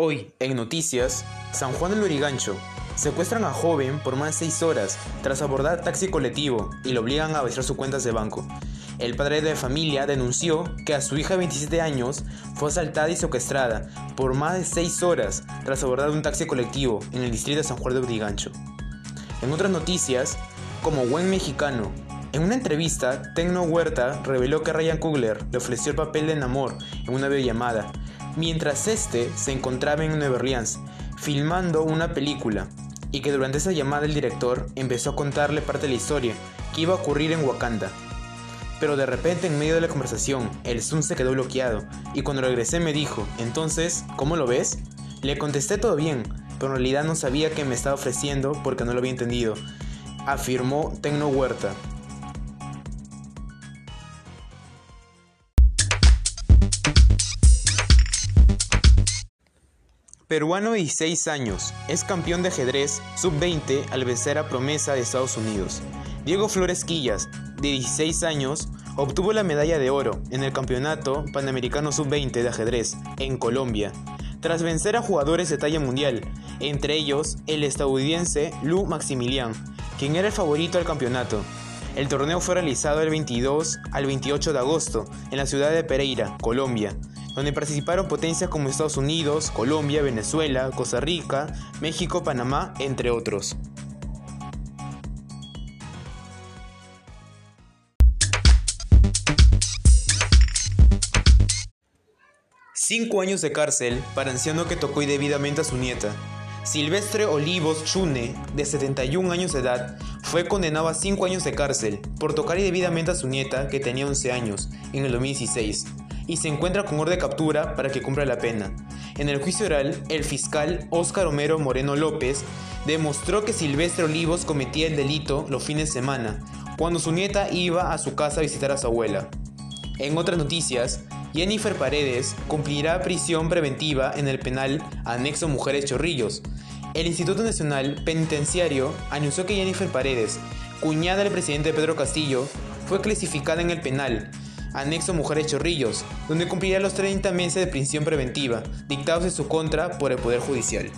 Hoy, en noticias, San Juan del Lurigancho. Secuestran a joven por más de 6 horas tras abordar taxi colectivo y lo obligan a registrar sus cuentas de banco. El padre de familia denunció que a su hija de 27 años fue asaltada y secuestrada por más de 6 horas tras abordar un taxi colectivo en el distrito de San Juan del Lurigancho. En otras noticias, como buen mexicano, en una entrevista, Tecno Huerta reveló que Ryan Coogler le ofreció el papel de Namor en una videollamada, mientras este se encontraba en Nueva Orleans, filmando una película, y que durante esa llamada el director empezó a contarle parte de la historia que iba a ocurrir en Wakanda. Pero de repente en medio de la conversación, el Zoom se quedó bloqueado, y cuando regresé me dijo, entonces, ¿cómo lo ves? Le contesté todo bien, pero en realidad no sabía qué me estaba ofreciendo porque no lo había entendido, afirmó Tecno Huerta. Peruano de 16 años, es campeón de ajedrez sub-20 al vencer a promesa de Estados Unidos. Diego Flores Quillas, de 16 años, obtuvo la medalla de oro en el Campeonato Panamericano sub-20 de ajedrez en Colombia, tras vencer a jugadores de talla mundial, entre ellos el estadounidense Lou Maximilian, quien era el favorito al campeonato. El torneo fue realizado el 22 al 28 de agosto en la ciudad de Pereira, Colombia donde participaron potencias como Estados Unidos, Colombia, Venezuela, Costa Rica, México, Panamá, entre otros. Cinco años de cárcel para anciano que tocó indebidamente a su nieta. Silvestre Olivos Chune, de 71 años de edad, fue condenado a 5 años de cárcel por tocar indebidamente a su nieta, que tenía 11 años, en el 2016 y se encuentra con orden de captura para que cumpla la pena. En el juicio oral, el fiscal Óscar Homero Moreno López demostró que Silvestre Olivos cometía el delito los fines de semana, cuando su nieta iba a su casa a visitar a su abuela. En otras noticias, Jennifer Paredes cumplirá prisión preventiva en el penal anexo Mujeres Chorrillos. El Instituto Nacional Penitenciario anunció que Jennifer Paredes, cuñada del presidente Pedro Castillo, fue clasificada en el penal anexo Mujeres Chorrillos, donde cumplirá los 30 meses de prisión preventiva, dictados en su contra por el Poder Judicial.